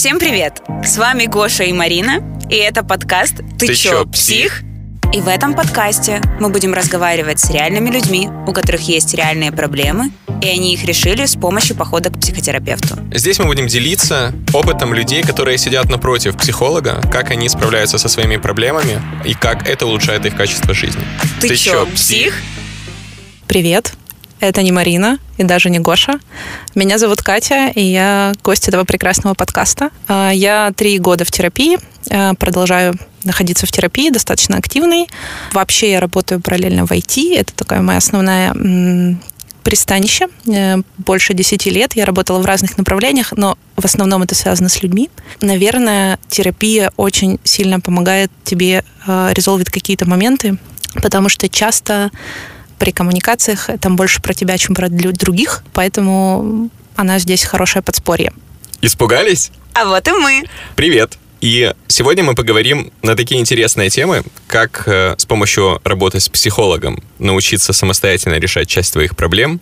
Всем привет! С вами Гоша и Марина, и это подкаст «Ты, Ты чё, чё, псих?». И в этом подкасте мы будем разговаривать с реальными людьми, у которых есть реальные проблемы, и они их решили с помощью похода к психотерапевту. Здесь мы будем делиться опытом людей, которые сидят напротив психолога, как они справляются со своими проблемами и как это улучшает их качество жизни. «Ты, чё, псих?». Привет, это не Марина и даже не Гоша. Меня зовут Катя, и я гость этого прекрасного подкаста. А, Я три года в терапии, а, продолжаю находиться в терапии, достаточно активной. Вообще я работаю параллельно в IT, это такая моя основная пристанище. Э, Больше 10 лет я работала в разных направлениях, но в основном это связано с людьми. Наверное, терапия очень сильно помогает тебе э, резолвить какие-то моменты, потому что часто при коммуникациях там больше про тебя, чем про других, поэтому она здесь хорошее подспорье. Испугались? А вот и мы. Привет! И сегодня мы поговорим на такие интересные темы, как э, с помощью работы с психологом научиться самостоятельно решать часть твоих проблем,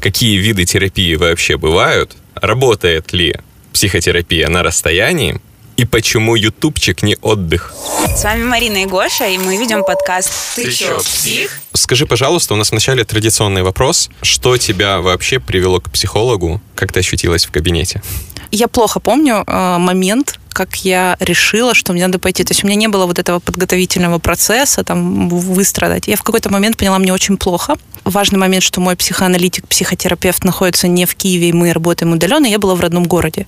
какие виды терапии вообще бывают, работает ли психотерапия на расстоянии, и почему ютубчик не отдых. С вами Марина и Гоша, и мы ведем подкаст «Ты, чё, псих?». Скажи, пожалуйста, у нас вначале традиционный вопрос. Что тебя вообще привело к психологу? Как ты ощутилась в кабинете? Я плохо помню э, момент, как я решила, что мне надо пойти. То есть у меня не было вот этого подготовительного процесса, там, выстрадать. Я в какой-то момент поняла, мне очень плохо. Важный момент, что мой психоаналитик, психотерапевт находится не в Киеве, и мы работаем удаленно, я была в родном городе.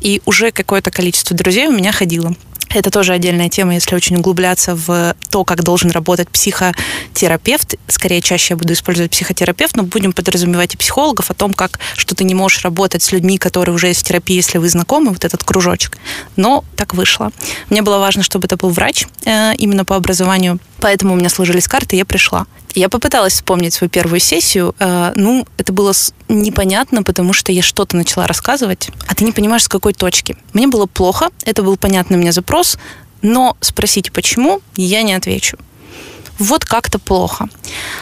И уже какое-то количество друзей у меня ходило. Это тоже отдельная тема, если очень углубляться в то, как должен работать психотерапевт. Скорее, чаще я буду использовать психотерапевт, но будем подразумевать и психологов о том, как что ты не можешь работать с людьми, которые уже есть в терапии, если вы знакомы, вот этот кружочек. Но так вышло. Мне было важно, чтобы это был врач э, именно по образованию, поэтому у меня сложились карты, я пришла. Я попыталась вспомнить свою первую сессию. э, ну, это было непонятно, потому что я что-то начала рассказывать, а ты не понимаешь, с какой точки. Мне было плохо, это был понятный мне запрос, но спросите, почему, я не отвечу. Вот как-то плохо.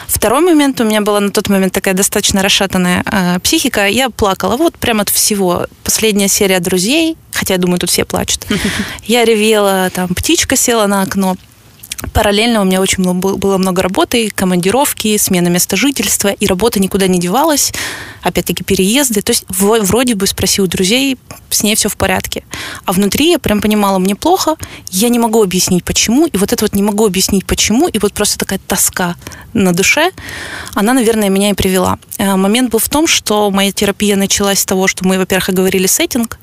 Второй момент у меня была на тот момент такая достаточно расшатанная э, психика. Я плакала вот прям от всего. Последняя серия «Друзей», хотя я думаю, тут все плачут. Я ревела, там птичка села на окно. Параллельно у меня очень было много работы, командировки, смена места жительства, и работа никуда не девалась. Опять-таки переезды. То есть вроде бы спроси у друзей, с ней все в порядке. А внутри я прям понимала, мне плохо, я не могу объяснить почему, и вот это вот не могу объяснить почему, и вот просто такая тоска на душе, она, наверное, меня и привела. Э, Момент был в том, что моя терапия началась с того, что мы, во-первых, оговорили сеттинг,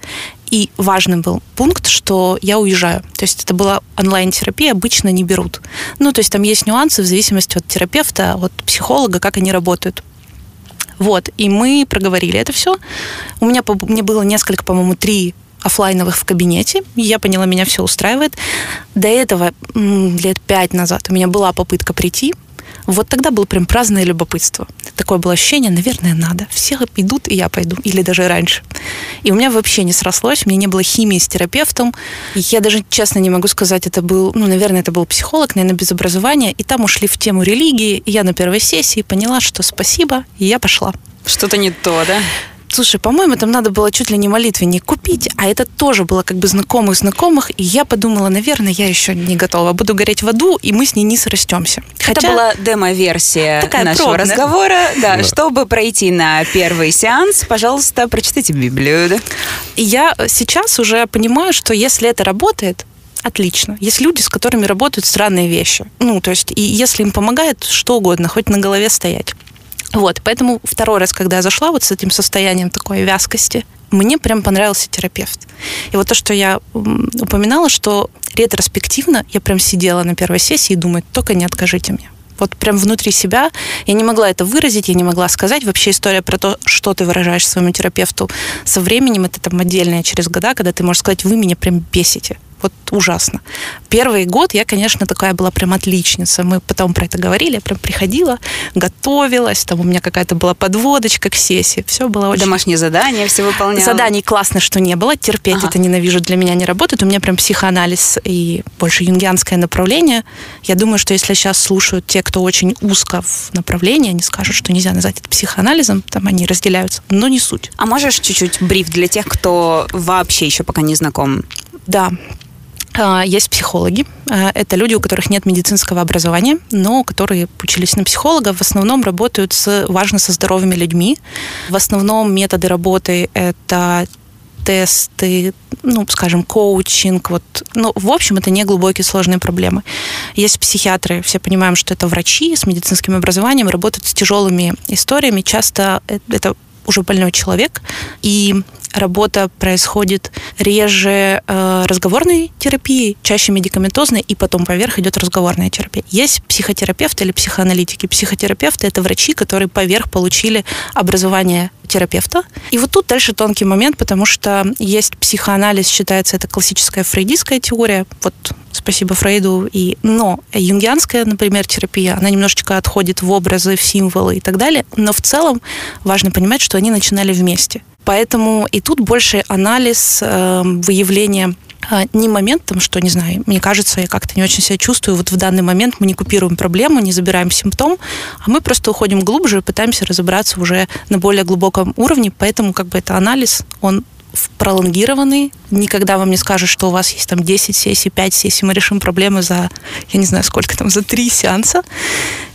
и важный был пункт, что я уезжаю. То есть это была онлайн-терапия, обычно не берут. Ну, то есть там есть нюансы в зависимости от терапевта, от психолога, как они работают. Вот, и мы проговорили это все. У меня, мне было несколько, по-моему, три оффлайновых в кабинете. Я поняла, меня все устраивает. До этого, лет пять назад, у меня была попытка прийти. Вот тогда было прям праздное любопытство. Такое было ощущение, наверное, надо. Все идут, и я пойду. Или даже раньше. И у меня вообще не срослось, у меня не было химии с терапевтом. Я даже честно не могу сказать, это был, ну, наверное, это был психолог, наверное, без образования. И там ушли в тему религии. И я на первой сессии поняла, что спасибо, и я пошла. Что-то не то, да? Слушай, по-моему, там надо было чуть ли не молитвенник купить, а это тоже было как бы знакомых знакомых, и я подумала, наверное, я еще не готова. Буду гореть в аду, и мы с ней не срастемся. Это была демо-версия Такая нашего пробная. разговора. Да, Да. чтобы пройти на первый сеанс, пожалуйста, прочитайте Библию. да? Я сейчас уже понимаю, что если это работает, отлично. Есть люди, с которыми работают странные вещи. Ну, то есть, и если им помогает что угодно, хоть на голове стоять. Вот, поэтому второй раз, когда я зашла вот с этим состоянием такой вязкости, мне прям понравился терапевт. И вот то, что я упоминала, что ретроспективно я прям сидела на первой сессии и думаю, только не откажите мне. Вот прям внутри себя я не могла это выразить, я не могла сказать. Вообще история про то, что ты выражаешь своему терапевту со временем, это там отдельная через года, когда ты можешь сказать, вы меня прям бесите. Вот ужасно. Первый год я, конечно, такая была прям отличница. Мы потом про это говорили, я прям приходила, готовилась, там у меня какая-то была подводочка к сессии, все было очень... Домашние задания все выполняла. Заданий классно, что не было, терпеть ага. это ненавижу, для меня не работает. У меня прям психоанализ и больше юнгианское направление. Я думаю, что если сейчас слушают те, кто очень узко в направлении, они скажут, что нельзя назвать это психоанализом, там они разделяются, но не суть. А можешь чуть-чуть бриф для тех, кто вообще еще пока не знаком? Да, есть психологи. А, это люди, у которых нет медицинского образования, но которые учились на психолога. В основном работают с, важно со здоровыми людьми. В основном методы работы — это тесты, ну, скажем, коучинг, вот, ну, в общем, это не глубокие сложные проблемы. Есть психиатры, все понимаем, что это врачи с медицинским образованием, работают с тяжелыми историями, часто это уже больной человек, и работа происходит реже э, разговорной терапии, чаще медикаментозной, и потом поверх идет разговорная терапия. Есть психотерапевты или психоаналитики. Психотерапевты это врачи, которые поверх получили образование терапевта. И вот тут дальше тонкий момент, потому что есть психоанализ, считается это классическая фрейдистская теория, вот спасибо Фрейду, и, но юнгианская, например, терапия, она немножечко отходит в образы, в символы и так далее, но в целом важно понимать, что они начинали вместе. Поэтому и тут больше анализ, э, выявление э, не моментом, что, не знаю, мне кажется, я как-то не очень себя чувствую, вот в данный момент мы не купируем проблему, не забираем симптом, а мы просто уходим глубже и пытаемся разобраться уже на более глубоком уровне, поэтому как бы это анализ, он пролонгированный. Никогда вам не скажут, что у вас есть там 10 сессий, 5 сессий, мы решим проблемы за, я не знаю, сколько там, за 3 сеанса.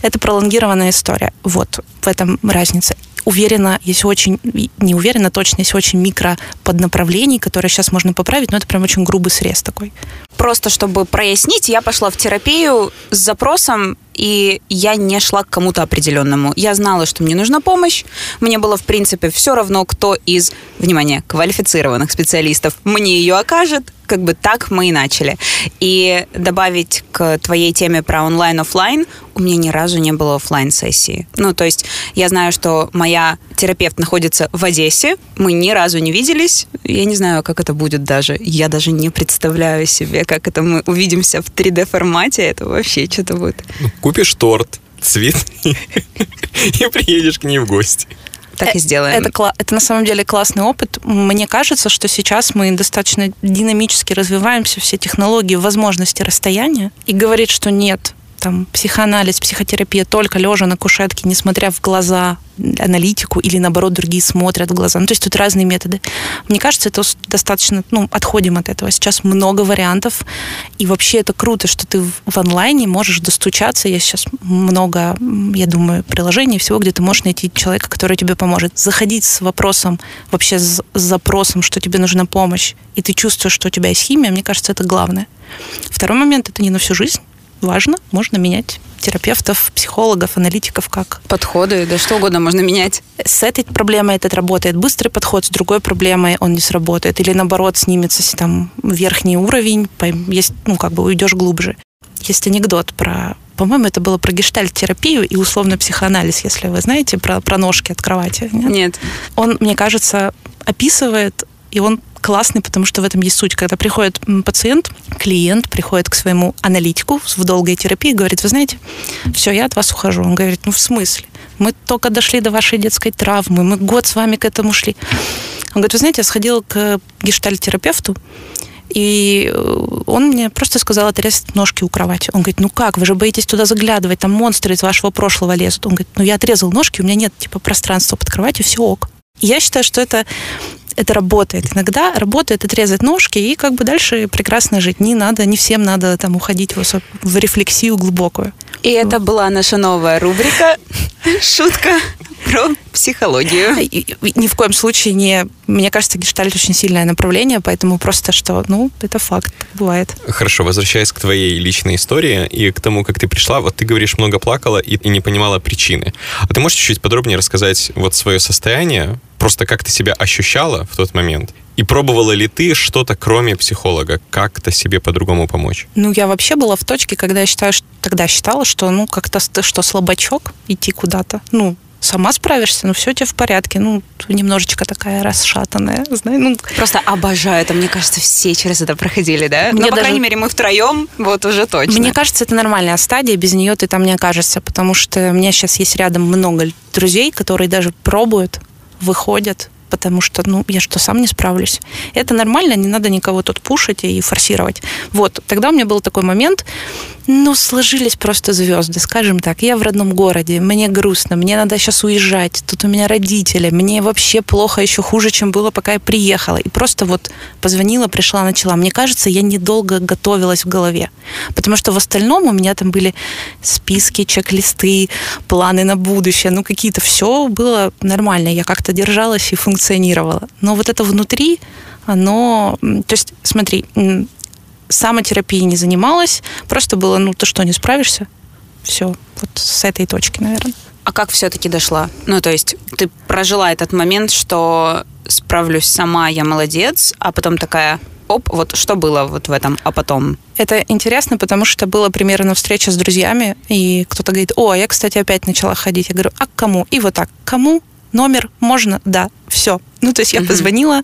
Это пролонгированная история. Вот в этом разница уверена, есть очень, не уверена точно, есть очень микро поднаправлений, которые сейчас можно поправить, но это прям очень грубый срез такой. Просто чтобы прояснить, я пошла в терапию с запросом и я не шла к кому-то определенному. Я знала, что мне нужна помощь. Мне было, в принципе, все равно, кто из, внимание, квалифицированных специалистов мне ее окажет. Как бы так мы и начали. И добавить к твоей теме про онлайн-офлайн, у меня ни разу не было офлайн сессии. Ну, то есть я знаю, что моя терапевт находится в Одессе, мы ни разу не виделись. Я не знаю, как это будет даже. Я даже не представляю себе, как это мы увидимся в 3D формате. Это вообще что-то будет. Ну, купишь торт, цветы и приедешь к ней в гости. Так и сделаем. Это, это на самом деле классный опыт. Мне кажется, что сейчас мы достаточно динамически развиваемся, все технологии, возможности расстояния. И говорит, что нет, там, психоанализ, психотерапия только лежа на кушетке, несмотря в глаза аналитику, или наоборот другие смотрят в глаза. Ну, то есть тут разные методы. Мне кажется, это достаточно, ну, отходим от этого. Сейчас много вариантов, и вообще это круто, что ты в онлайне можешь достучаться. Есть сейчас много, я думаю, приложений, всего, где ты можешь найти человека, который тебе поможет. Заходить с вопросом, вообще с запросом, что тебе нужна помощь, и ты чувствуешь, что у тебя есть химия, мне кажется, это главное. Второй момент, это не на всю жизнь важно, можно менять терапевтов, психологов, аналитиков как. Подходы, да что угодно можно менять. С этой проблемой этот работает быстрый подход, с другой проблемой он не сработает. Или наоборот, снимется там верхний уровень, есть, ну, как бы уйдешь глубже. Есть анекдот про по-моему, это было про гештальт-терапию и условно психоанализ, если вы знаете, про, про ножки от кровати. Нет? нет. Он, мне кажется, описывает, и он классный, потому что в этом есть суть. Когда приходит пациент, клиент приходит к своему аналитику в долгой терапии и говорит, вы знаете, все, я от вас ухожу. Он говорит, ну в смысле? Мы только дошли до вашей детской травмы, мы год с вами к этому шли. Он говорит, вы знаете, я сходила к гештальтерапевту, и э, он мне просто сказал отрезать ножки у кровати. Он говорит, ну как, вы же боитесь туда заглядывать, там монстры из вашего прошлого лезут. Он говорит, ну я отрезал ножки, у меня нет типа пространства под кроватью, все ок. Я считаю, что это это работает. Иногда работает отрезать ножки и как бы дальше прекрасно жить. Не надо, не всем надо там уходить в, в рефлексию глубокую. И вот. это была наша новая рубрика «Шутка про психологию». Ни в коем случае не... Мне кажется, гештальт очень сильное направление, поэтому просто что, ну, это факт, бывает. Хорошо, возвращаясь к твоей личной истории и к тому, как ты пришла, вот ты говоришь, много плакала и, и не понимала причины. А ты можешь чуть-чуть подробнее рассказать вот свое состояние, просто как ты себя ощущала в тот момент? И пробовала ли ты что-то, кроме психолога, как-то себе по-другому помочь? Ну, я вообще была в точке, когда я считаю, что тогда считала, что, ну, как-то что слабачок идти куда-то. Ну, сама справишься, ну все у тебя в порядке. Ну, немножечко такая расшатанная, знаешь. Ну, Просто обожаю это. Мне кажется, все через это проходили, да? Мне ну, по даже... крайней мере, мы втроем, вот уже точно. Мне кажется, это нормальная стадия, без нее ты там не окажешься, потому что у меня сейчас есть рядом много друзей, которые даже пробуют, выходят, потому что, ну, я что, сам не справлюсь. Это нормально, не надо никого тут пушить и форсировать. Вот, тогда у меня был такой момент, ну, сложились просто звезды, скажем так. Я в родном городе, мне грустно, мне надо сейчас уезжать, тут у меня родители, мне вообще плохо, еще хуже, чем было, пока я приехала. И просто вот позвонила, пришла, начала. Мне кажется, я недолго готовилась в голове, потому что в остальном у меня там были списки, чек-листы, планы на будущее, ну, какие-то, все было нормально, я как-то держалась и функционировала. Но вот это внутри, оно... То есть, смотри, самотерапией не занималась, просто было, ну, ты что, не справишься? Все, вот с этой точки, наверное. А как все-таки дошла? Ну, то есть ты прожила этот момент, что справлюсь сама, я молодец, а потом такая, оп, вот что было вот в этом, а потом? Это интересно, потому что была примерно встреча с друзьями, и кто-то говорит, о, я, кстати, опять начала ходить. Я говорю, а к кому? И вот так, кому? Номер? Можно? Да. Все. Ну, то есть я позвонила,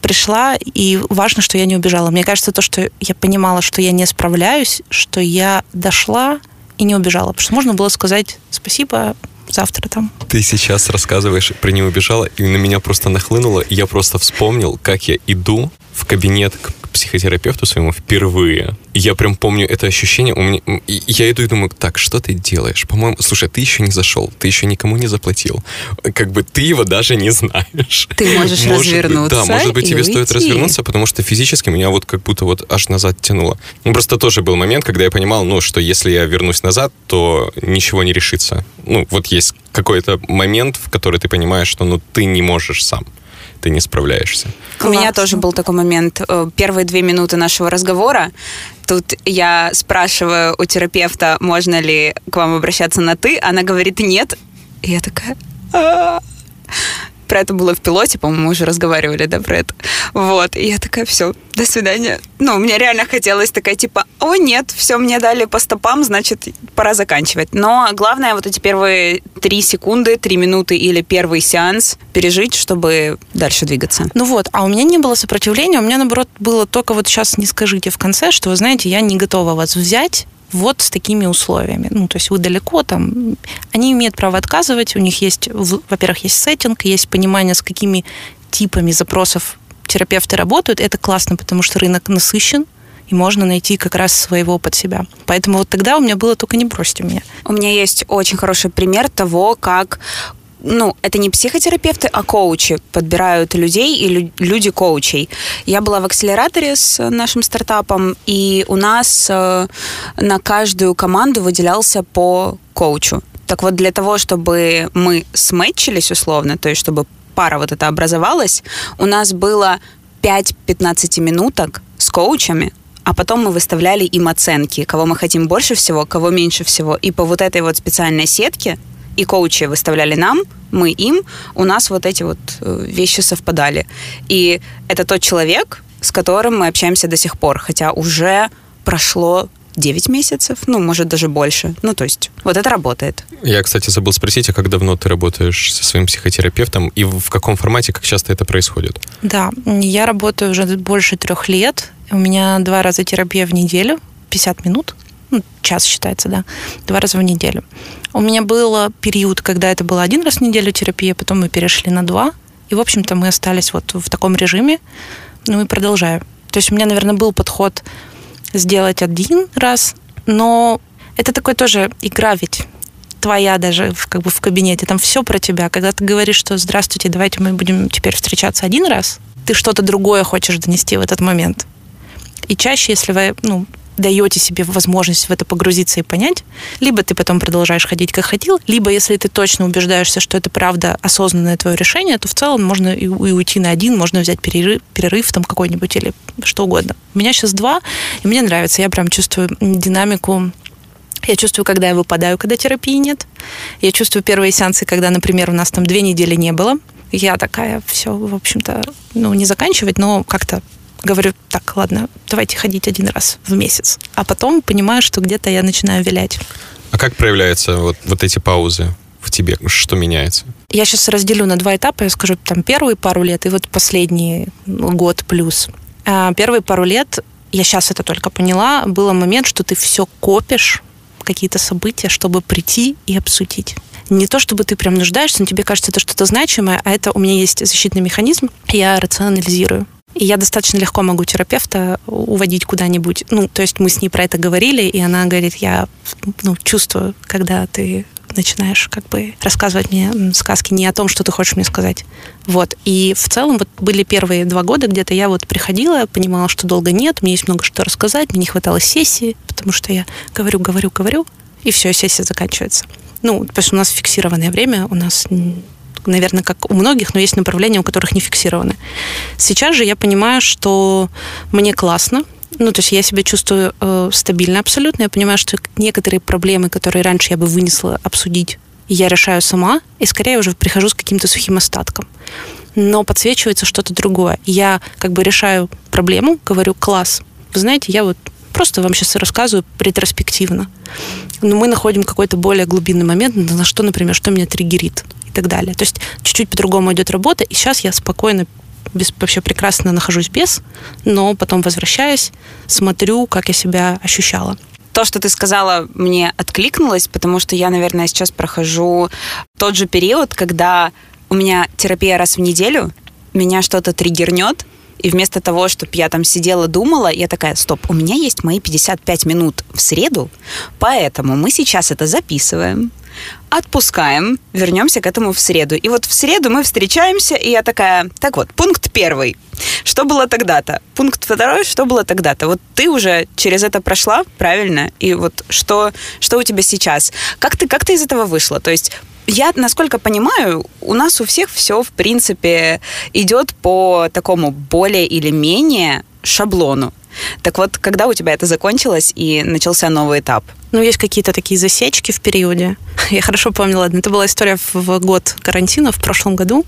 пришла, и важно, что я не убежала. Мне кажется, то, что я понимала, что я не справляюсь, что я дошла и не убежала. Потому что можно было сказать спасибо, завтра там. Ты сейчас рассказываешь про не убежала, и на меня просто нахлынуло, я просто вспомнил, как я иду в кабинет к психотерапевту своему впервые. Я прям помню это ощущение. У меня, я иду и думаю, так, что ты делаешь? По-моему, слушай, ты еще не зашел, ты еще никому не заплатил. Как бы ты его даже не знаешь. Ты можешь может развернуться. Быть, да, может быть, тебе уйти. стоит развернуться, потому что физически меня вот как будто вот аж назад тянуло. Ну, просто тоже был момент, когда я понимал, ну, что если я вернусь назад, то ничего не решится. Ну, вот есть какой-то момент, в который ты понимаешь, что ну ты не можешь сам ты не справляешься. У меня тоже был такой момент. Э, первые две минуты нашего разговора, тут я спрашиваю у терапевта, можно ли к вам обращаться на «ты», она говорит «нет». И я такая... «А, про это было в пилоте, по-моему, уже разговаривали, да, про это. Вот, и я такая, все, до свидания. Ну, мне реально хотелось такая, типа, о, нет, все, мне дали по стопам, значит, пора заканчивать. Но главное вот эти первые три секунды, три минуты или первый сеанс пережить, чтобы дальше двигаться. Ну вот, а у меня не было сопротивления, у меня, наоборот, было только вот сейчас не скажите в конце, что, вы знаете, я не готова вас взять, вот с такими условиями. Ну, то есть вы далеко там. Они имеют право отказывать, у них есть, во-первых, есть сеттинг, есть понимание, с какими типами запросов терапевты работают. Это классно, потому что рынок насыщен, и можно найти как раз своего под себя. Поэтому вот тогда у меня было только не бросьте меня. У меня есть очень хороший пример того, как ну, это не психотерапевты, а коучи подбирают людей и люди коучей. Я была в акселераторе с нашим стартапом, и у нас э, на каждую команду выделялся по коучу. Так вот, для того, чтобы мы сметчились условно, то есть чтобы пара вот эта образовалась, у нас было 5 15 минуток с коучами, а потом мы выставляли им оценки, кого мы хотим больше всего, кого меньше всего. И по вот этой вот специальной сетке и коучи выставляли нам, мы им, у нас вот эти вот э, вещи совпадали. И это тот человек, с которым мы общаемся до сих пор, хотя уже прошло 9 месяцев, ну, может, даже больше. Ну, то есть, вот это работает. Я, кстати, забыл спросить, а как давно ты работаешь со своим психотерапевтом и в каком формате, как часто это происходит? Да, я работаю уже больше трех лет. У меня два раза терапия в неделю, 50 минут ну, час считается, да, два раза в неделю. У меня был период, когда это было один раз в неделю терапия, потом мы перешли на два, и, в общем-то, мы остались вот в таком режиме, ну и продолжаю. То есть у меня, наверное, был подход сделать один раз, но это такой тоже игра ведь твоя даже в, как бы в кабинете, там все про тебя. Когда ты говоришь, что здравствуйте, давайте мы будем теперь встречаться один раз, ты что-то другое хочешь донести в этот момент. И чаще, если вы ну, даете себе возможность в это погрузиться и понять, либо ты потом продолжаешь ходить, как хотел, либо если ты точно убеждаешься, что это правда осознанное твое решение, то в целом можно и, и уйти на один, можно взять перерыв, перерыв там какой-нибудь или что угодно. У меня сейчас два, и мне нравится, я прям чувствую динамику я чувствую, когда я выпадаю, когда терапии нет. Я чувствую первые сеансы, когда, например, у нас там две недели не было. Я такая, все, в общем-то, ну, не заканчивать, но как-то говорю, так, ладно, давайте ходить один раз в месяц. А потом понимаю, что где-то я начинаю вилять. А как проявляются вот, вот эти паузы в тебе? Что меняется? Я сейчас разделю на два этапа. Я скажу, там, первые пару лет и вот последний год плюс. А, первые пару лет, я сейчас это только поняла, был момент, что ты все копишь, какие-то события, чтобы прийти и обсудить. Не то, чтобы ты прям нуждаешься, но тебе кажется, это что-то значимое, а это у меня есть защитный механизм, я рационализирую. И я достаточно легко могу терапевта уводить куда-нибудь. Ну, то есть мы с ней про это говорили, и она говорит, я ну, чувствую, когда ты начинаешь как бы рассказывать мне сказки не о том, что ты хочешь мне сказать. Вот. И в целом вот были первые два года, где-то я вот приходила, понимала, что долго нет, мне есть много что рассказать, мне не хватало сессии, потому что я говорю, говорю, говорю, и все, сессия заканчивается. Ну, потому что у нас фиксированное время, у нас наверное, как у многих, но есть направления, у которых не фиксированы. Сейчас же я понимаю, что мне классно, ну, то есть я себя чувствую э, стабильно абсолютно. Я понимаю, что некоторые проблемы, которые раньше я бы вынесла обсудить, я решаю сама, и скорее уже прихожу с каким-то сухим остатком. Но подсвечивается что-то другое. Я как бы решаю проблему, говорю, класс, вы знаете, я вот просто вам сейчас рассказываю ретроспективно. Но мы находим какой-то более глубинный момент, на что, например, что меня триггерит и так далее. То есть чуть-чуть по-другому идет работа, и сейчас я спокойно без, вообще прекрасно нахожусь без, но потом возвращаюсь, смотрю, как я себя ощущала. То, что ты сказала, мне откликнулось, потому что я, наверное, сейчас прохожу тот же период, когда у меня терапия раз в неделю, меня что-то триггернет, и вместо того, чтобы я там сидела, думала, я такая, стоп, у меня есть мои 55 минут в среду, поэтому мы сейчас это записываем, отпускаем, вернемся к этому в среду. И вот в среду мы встречаемся, и я такая, так вот, пункт первый. Что было тогда-то? Пункт второй, что было тогда-то? Вот ты уже через это прошла, правильно? И вот что, что у тебя сейчас? Как ты, как ты из этого вышла? То есть я, насколько понимаю, у нас у всех все, в принципе, идет по такому более или менее шаблону. Так вот, когда у тебя это закончилось и начался новый этап? Ну, есть какие-то такие засечки в периоде. Я хорошо помню, ладно, это была история в год карантина в прошлом году.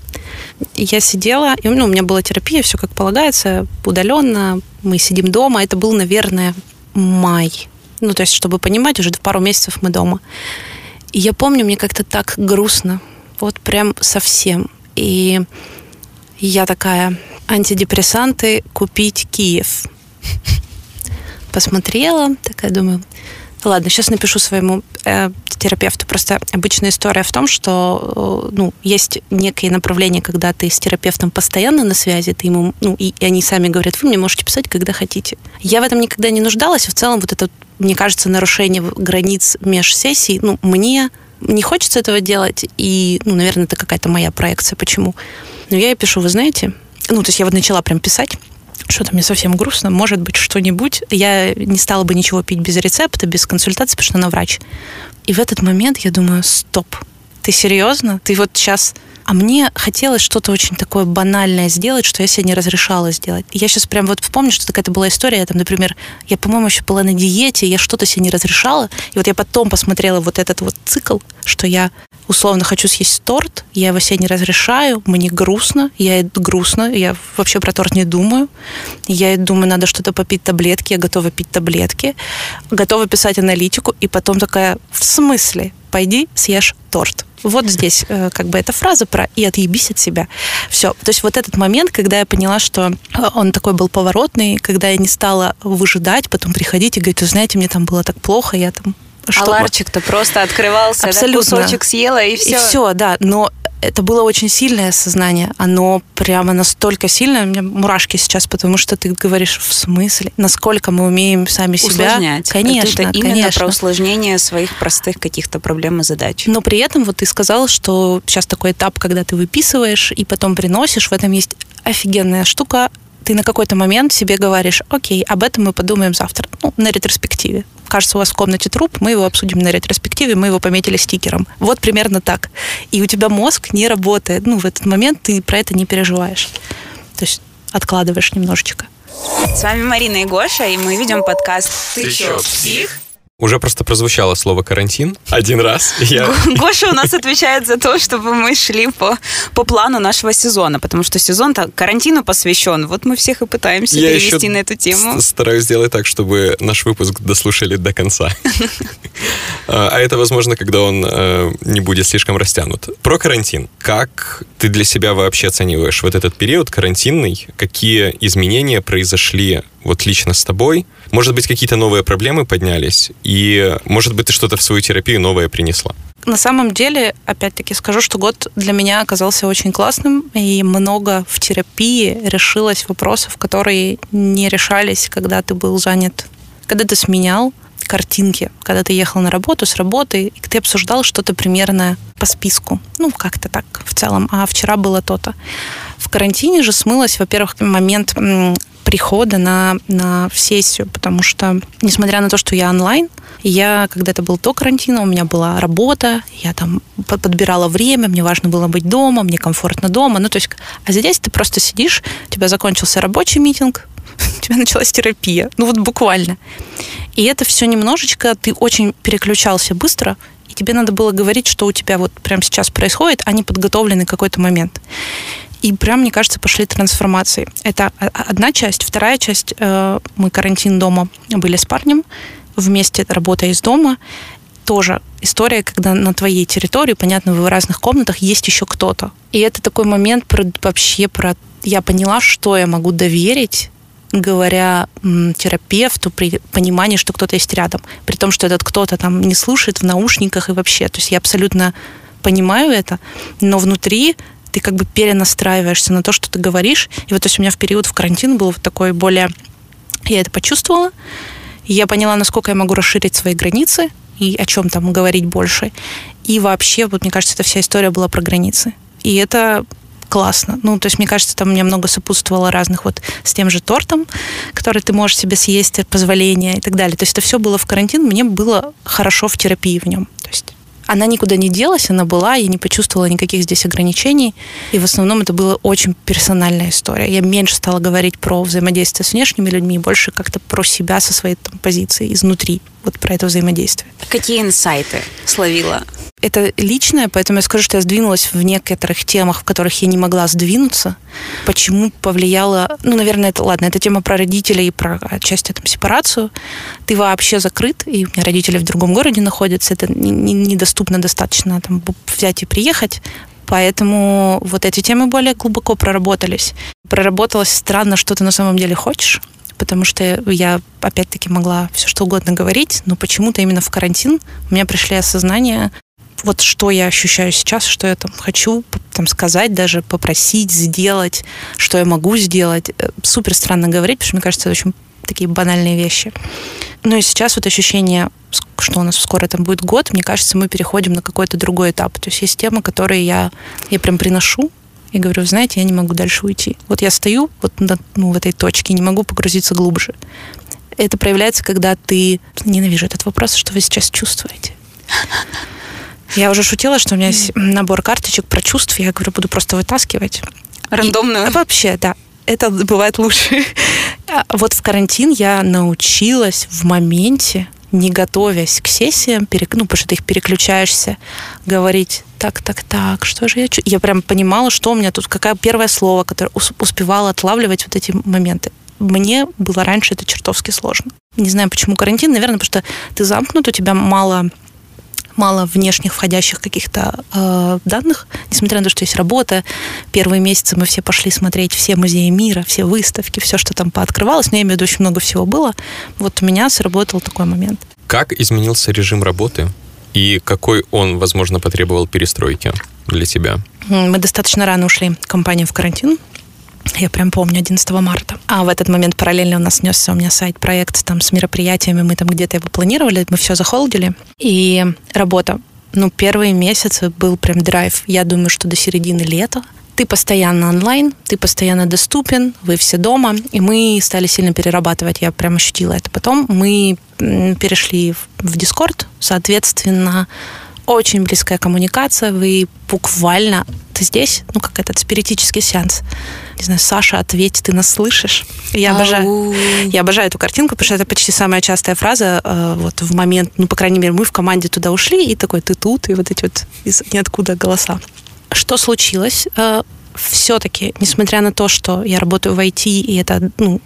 Я сидела, и ну, у меня была терапия, все как полагается, удаленно, мы сидим дома. Это был, наверное, май. Ну, то есть, чтобы понимать, уже пару месяцев мы дома. И я помню, мне как-то так грустно, вот прям совсем. И я такая, антидепрессанты купить Киев. Посмотрела, такая думаю, ладно, сейчас напишу своему э, терапевту. Просто обычная история в том, что э, ну, есть некие направления, когда ты с терапевтом постоянно на связи, ты ему, ну, и, и они сами говорят, вы мне можете писать, когда хотите. Я в этом никогда не нуждалась, и в целом вот это, мне кажется, нарушение границ межсессий, ну, мне не хочется этого делать, и, ну, наверное, это какая-то моя проекция, почему. Но я ей пишу, вы знаете, ну, то есть я вот начала прям писать, что-то мне совсем грустно, может быть, что-нибудь. Я не стала бы ничего пить без рецепта, без консультации, потому что она врач. И в этот момент я думаю, стоп, ты серьезно? Ты вот сейчас а мне хотелось что-то очень такое банальное сделать, что я себе не разрешала сделать. я сейчас прям вот вспомню, что такая-то была история. Я там, например, я, по-моему, еще была на диете, я что-то себе не разрешала. И вот я потом посмотрела вот этот вот цикл, что я условно хочу съесть торт, я его себе не разрешаю, мне грустно, я грустно, я вообще про торт не думаю. Я думаю, надо что-то попить таблетки, я готова пить таблетки, готова писать аналитику, и потом такая, в смысле? Пойди съешь торт вот здесь э, как бы эта фраза про «и отъебись от себя». Все. То есть вот этот момент, когда я поняла, что э, он такой был поворотный, когда я не стала выжидать, потом приходить и говорить, знаете, мне там было так плохо, я там что а ларчик-то просто открывался, Абсолютно. Да, кусочек съела и все. И все, да. Но это было очень сильное осознание. Оно прямо настолько сильное, у меня мурашки сейчас, потому что ты говоришь, в смысле? Насколько мы умеем сами себя... Усложнять. Конечно, это именно конечно. про усложнение своих простых каких-то проблем и задач. Но при этом вот ты сказал, что сейчас такой этап, когда ты выписываешь и потом приносишь, в этом есть офигенная штука. Ты на какой-то момент себе говоришь, окей, об этом мы подумаем завтра, ну, на ретроспективе кажется, у вас в комнате труп, мы его обсудим на ретроспективе, мы его пометили стикером. Вот примерно так. И у тебя мозг не работает. Ну, в этот момент ты про это не переживаешь. То есть откладываешь немножечко. С вами Марина и Гоша, и мы ведем подкаст «Ты чё, псих?» Уже просто прозвучало слово «карантин» один раз. Я... Гоша у нас отвечает за то, чтобы мы шли по, по плану нашего сезона, потому что сезон-то карантину посвящен. Вот мы всех и пытаемся Я перевести на эту тему. стараюсь сделать так, чтобы наш выпуск дослушали до конца. А, а это возможно, когда он э, не будет слишком растянут. Про карантин. Как ты для себя вообще оцениваешь вот этот период карантинный? Какие изменения произошли вот лично с тобой? Может быть, какие-то новые проблемы поднялись? И, может быть, ты что-то в свою терапию новое принесла? На самом деле, опять-таки скажу, что год для меня оказался очень классным, и много в терапии решилось вопросов, которые не решались, когда ты был занят, когда ты сменял картинки, когда ты ехал на работу с работы, и ты обсуждал что-то примерно по списку. Ну, как-то так в целом. А вчера было то-то. В карантине же смылось, во-первых, момент прихода на, на сессию, потому что, несмотря на то, что я онлайн, я, когда это был до карантина, у меня была работа, я там подбирала время, мне важно было быть дома, мне комфортно дома. Ну, то есть, а здесь ты просто сидишь, у тебя закончился рабочий митинг, у тебя началась терапия. Ну, вот буквально. И это все немножечко, ты очень переключался быстро, и тебе надо было говорить, что у тебя вот прямо сейчас происходит, а не подготовленный какой-то момент. И прям, мне кажется, пошли трансформации. Это одна часть. Вторая часть, э, мы карантин дома были с парнем, вместе работая из дома. Тоже история, когда на твоей территории, понятно, в разных комнатах есть еще кто-то. И это такой момент про, вообще про... Я поняла, что я могу доверить говоря терапевту при понимании, что кто-то есть рядом. При том, что этот кто-то там не слушает в наушниках и вообще. То есть я абсолютно понимаю это, но внутри ты как бы перенастраиваешься на то, что ты говоришь. И вот то есть у меня в период в карантин был вот такой более... Я это почувствовала, я поняла, насколько я могу расширить свои границы и о чем там говорить больше. И вообще, вот мне кажется, эта вся история была про границы. И это классно. Ну, то есть, мне кажется, там у меня много сопутствовало разных вот с тем же тортом, который ты можешь себе съесть, позволения и так далее. То есть это все было в карантин, мне было хорошо в терапии в нем. То есть она никуда не делась, она была, я не почувствовала никаких здесь ограничений. И в основном это была очень персональная история. Я меньше стала говорить про взаимодействие с внешними людьми, больше как-то про себя со своей там, позиции изнутри, вот про это взаимодействие. Какие инсайты словила? Это личное, поэтому я скажу, что я сдвинулась в некоторых темах, в которых я не могла сдвинуться. Почему повлияло... Ну, наверное, это ладно, это тема про родителей и про отчасти там сепарацию. Ты вообще закрыт, и у меня родители в другом городе находятся, это недоступно достаточно там взять и приехать. Поэтому вот эти темы более глубоко проработались. Проработалось странно, что ты на самом деле хочешь, потому что я, опять-таки, могла все что угодно говорить, но почему-то именно в карантин у меня пришли осознания, вот что я ощущаю сейчас, что я там хочу там, сказать, даже попросить, сделать, что я могу сделать. Э, супер странно говорить, потому что, мне кажется, это очень такие банальные вещи. Ну и сейчас вот ощущение, что у нас скоро там будет год, мне кажется, мы переходим на какой-то другой этап. То есть есть темы, которые я, я прям приношу, и говорю, знаете, я не могу дальше уйти. Вот я стою вот на, ну, в этой точке, не могу погрузиться глубже. Это проявляется, когда ты... Ненавижу этот вопрос, что вы сейчас чувствуете. Я уже шутила, что у меня есть набор карточек про чувства, я говорю, буду просто вытаскивать. Рандомную? И, вообще, да. Это бывает лучше. А вот в карантин я научилась в моменте, не готовясь к сессиям, перек... ну, потому что ты их переключаешься, говорить так, так, так, что же я чувствую? Я прям понимала, что у меня тут, какое первое слово, которое успевала отлавливать вот эти моменты. Мне было раньше это чертовски сложно. Не знаю, почему карантин, наверное, потому что ты замкнут, у тебя мало мало внешних входящих каких-то э, данных, несмотря на то, что есть работа. Первые месяцы мы все пошли смотреть все музеи мира, все выставки, все, что там пооткрывалось. Но я имею в виду, очень много всего было. Вот у меня сработал такой момент. Как изменился режим работы? И какой он, возможно, потребовал перестройки для тебя? Мы достаточно рано ушли компания в карантин. Я прям помню, 11 марта. А в этот момент параллельно у нас снесся у меня сайт-проект там с мероприятиями. Мы там где-то его планировали, мы все захолдили. И работа. Ну, первые месяцы был прям драйв. Я думаю, что до середины лета ты постоянно онлайн, ты постоянно доступен, вы все дома, и мы стали сильно перерабатывать, я прям ощутила это. Потом мы перешли в Discord, соответственно, очень близкая коммуникация, вы буквально... Ты здесь? Ну, как этот спиритический сеанс. Не знаю, Саша, ответь, ты нас слышишь? Я обожаю, я обожаю эту картинку, потому что это почти самая частая фраза э, вот в момент, ну, по крайней мере, мы в команде туда ушли, и такой, ты тут, и вот эти вот из ниоткуда голоса. Что случилось? Э, все-таки, несмотря на то, что я работаю в IT, и это, ну,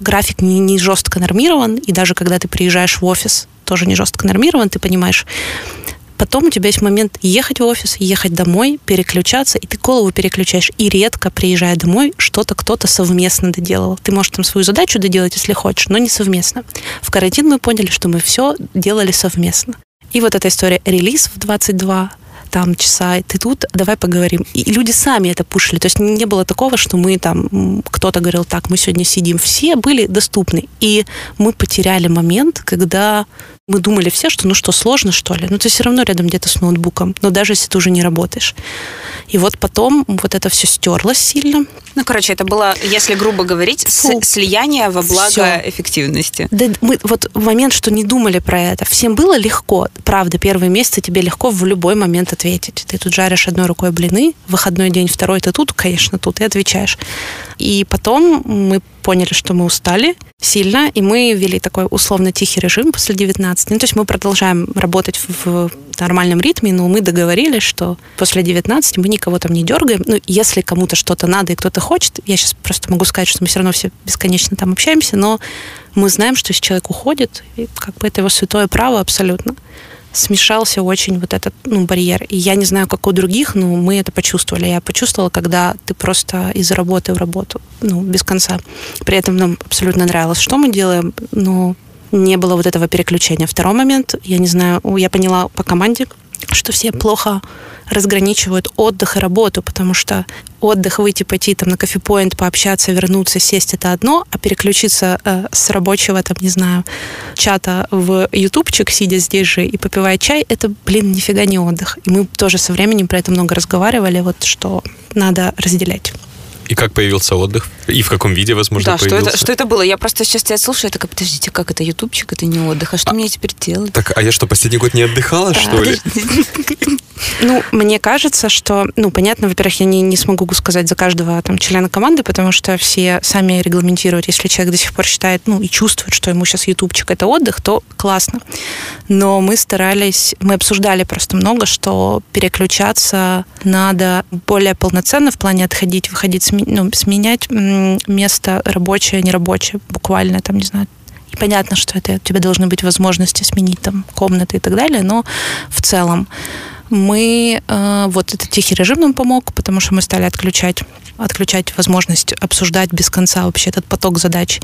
график не, не жестко нормирован, и даже когда ты приезжаешь в офис, тоже не жестко нормирован, ты понимаешь, Потом у тебя есть момент ехать в офис, ехать домой, переключаться, и ты голову переключаешь. И редко, приезжая домой, что-то кто-то совместно доделал. Ты можешь там свою задачу доделать, если хочешь, но не совместно. В карантин мы поняли, что мы все делали совместно. И вот эта история релиз в 22, там часа, ты тут, давай поговорим. И люди сами это пушили. То есть не было такого, что мы там, кто-то говорил, так, мы сегодня сидим. Все были доступны. И мы потеряли момент, когда мы думали все, что ну что, сложно, что ли? Ну, ты все равно рядом где-то с ноутбуком, но даже если ты уже не работаешь. И вот потом вот это все стерлось сильно. Ну, короче, это было, если грубо говорить, Фу. слияние во благо все. эффективности. Да, мы вот в момент, что не думали про это, всем было легко. Правда, первые месяцы тебе легко в любой момент ответить. Ты тут жаришь одной рукой блины, выходной день, второй ты тут, конечно, тут, и отвечаешь. И потом мы поняли, что мы устали сильно, и мы ввели такой условно тихий режим после 19. Ну, то есть мы продолжаем работать в нормальном ритме, но мы договорились, что после 19 мы никого там не дергаем. Ну, если кому-то что-то надо и кто-то хочет, я сейчас просто могу сказать, что мы все равно все бесконечно там общаемся, но мы знаем, что если человек уходит, и как бы это его святое право абсолютно смешался очень вот этот ну, барьер. И я не знаю, как у других, но мы это почувствовали. Я почувствовала, когда ты просто из работы в работу, ну, без конца. При этом нам абсолютно нравилось, что мы делаем, но не было вот этого переключения. Второй момент, я не знаю, я поняла по команде, что все плохо разграничивают отдых и работу, потому что отдых, выйти, пойти там на кофе-поинт, пообщаться, вернуться, сесть, это одно, а переключиться э, с рабочего, там, не знаю, чата в ютубчик, сидя здесь же и попивая чай, это, блин, нифига не отдых. И мы тоже со временем про это много разговаривали, вот что надо разделять. И как появился отдых? И в каком виде, возможно, да, появился? Что это, что это было? Я просто сейчас тебя слушаю, я такая, подождите, как это ютубчик, это не отдых, а что а, мне теперь делать? Так, а я что, последний год не отдыхала, да. что ли? Ну, мне кажется, что, ну, понятно, во-первых, я не, не смогу сказать за каждого там члена команды, потому что все сами регламентируют. Если человек до сих пор считает, ну, и чувствует, что ему сейчас ютубчик это отдых, то классно. Но мы старались, мы обсуждали просто много, что переключаться надо более полноценно в плане отходить, выходить, ну, сменять место рабочее, нерабочее, буквально, там, не знаю, и понятно, что это у тебя должны быть возможности сменить там комнаты и так далее, но в целом мы э, вот этот тихий режим нам помог, потому что мы стали отключать, отключать возможность обсуждать без конца вообще этот поток задач.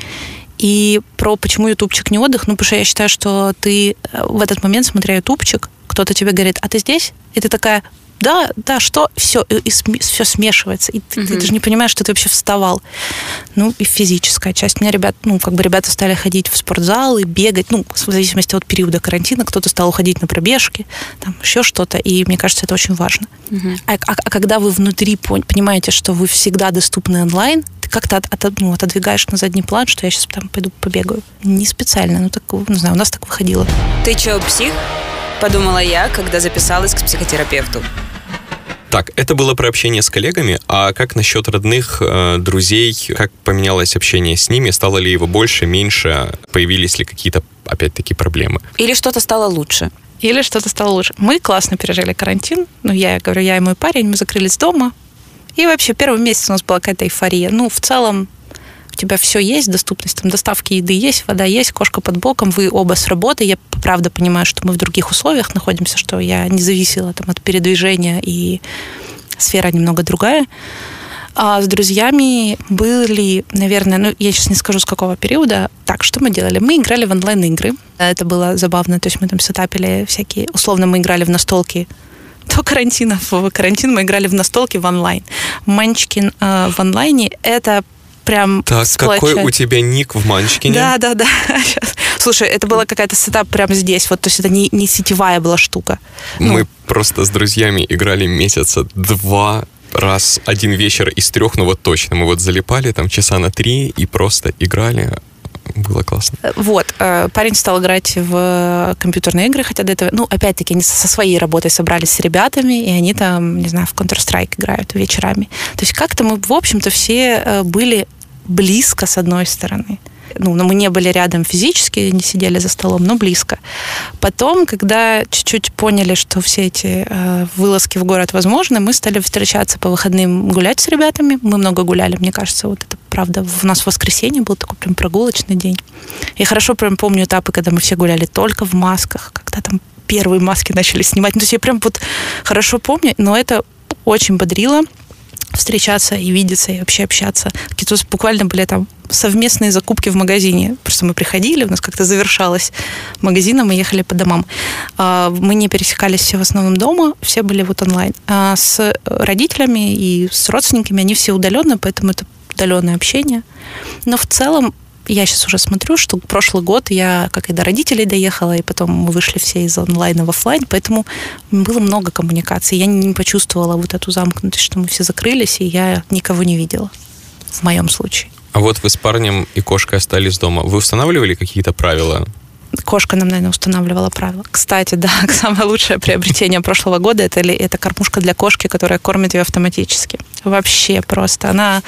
И про почему ютубчик не отдых, ну, потому что я считаю, что ты э, в этот момент, смотря ютубчик, кто-то тебе говорит, а ты здесь? И ты такая, да, да, что, все, и, и все смешивается, и ты, угу. ты даже не понимаешь, что ты вообще вставал. Ну, и физическая часть. У меня ребят, ну, как бы ребята стали ходить в спортзал и бегать, ну, в зависимости от периода карантина, кто-то стал уходить на пробежки, там, еще что-то, и мне кажется, это очень важно. Угу. А, а, а когда вы внутри понимаете, что вы всегда доступны онлайн, ты как-то от, от, ну, отодвигаешь на задний план, что я сейчас там пойду побегаю. Не специально, ну, так, не знаю, у нас так выходило. Ты что, псих? Подумала я, когда записалась к психотерапевту. Так, это было про общение с коллегами, а как насчет родных, э, друзей, как поменялось общение с ними, стало ли его больше, меньше, появились ли какие-то, опять-таки, проблемы? Или что-то стало лучше? Или что-то стало лучше. Мы классно пережили карантин, ну, я говорю, я и мой парень, мы закрылись дома, и вообще первый месяц у нас была какая-то эйфория. Ну, в целом, тебя все есть, доступность там доставки еды есть, вода есть, кошка под боком, вы оба с работы. Я правда понимаю, что мы в других условиях находимся, что я не зависела там от передвижения и сфера немного другая. А с друзьями были, наверное, ну, я сейчас не скажу, с какого периода. Так, что мы делали? Мы играли в онлайн-игры. Это было забавно. То есть мы там сетапили всякие... Условно, мы играли в настолки до карантина. В карантин мы играли в настолки в онлайн. Манчкин э, в онлайне — это прям Так, сплочать. какой у тебя ник в Манчкине? Да, да, да. Слушай, это была какая-то сетап прямо здесь. Вот, то есть это не, не сетевая была штука. Мы ну. просто с друзьями играли месяца два раз один вечер из трех, ну вот точно. Мы вот залипали там часа на три и просто играли было классно. Э, вот, э, парень стал играть в компьютерные игры, хотя до этого, ну, опять-таки, они со своей работой собрались с ребятами, и они там, не знаю, в Counter-Strike играют вечерами. То есть как-то мы, в общем-то, все э, были близко, с одной стороны ну, мы не были рядом физически, не сидели за столом, но близко. Потом, когда чуть-чуть поняли, что все эти э, вылазки в город возможны, мы стали встречаться по выходным гулять с ребятами. Мы много гуляли, мне кажется, вот это правда. У нас в воскресенье был такой прям прогулочный день. Я хорошо прям помню этапы, когда мы все гуляли только в масках, когда там первые маски начали снимать. Ну, то есть я прям вот хорошо помню, но это очень бодрило встречаться и видеться, и вообще общаться. Какие-то буквально были там совместные закупки в магазине. Просто мы приходили, у нас как-то завершалось магазина, мы ехали по домам. А, мы не пересекались все в основном дома, все были вот онлайн. А с родителями и с родственниками они все удаленные, поэтому это удаленное общение. Но в целом я сейчас уже смотрю, что прошлый год я, как и до родителей доехала, и потом мы вышли все из онлайна в офлайн, поэтому было много коммуникаций. Я не почувствовала вот эту замкнутость, что мы все закрылись, и я никого не видела в моем случае. А вот вы с парнем и кошкой остались дома. Вы устанавливали какие-то правила? Кошка нам, наверное, устанавливала правила. Кстати, да, самое лучшее приобретение прошлого года это, это кормушка для кошки, которая кормит ее автоматически. Вообще просто. Она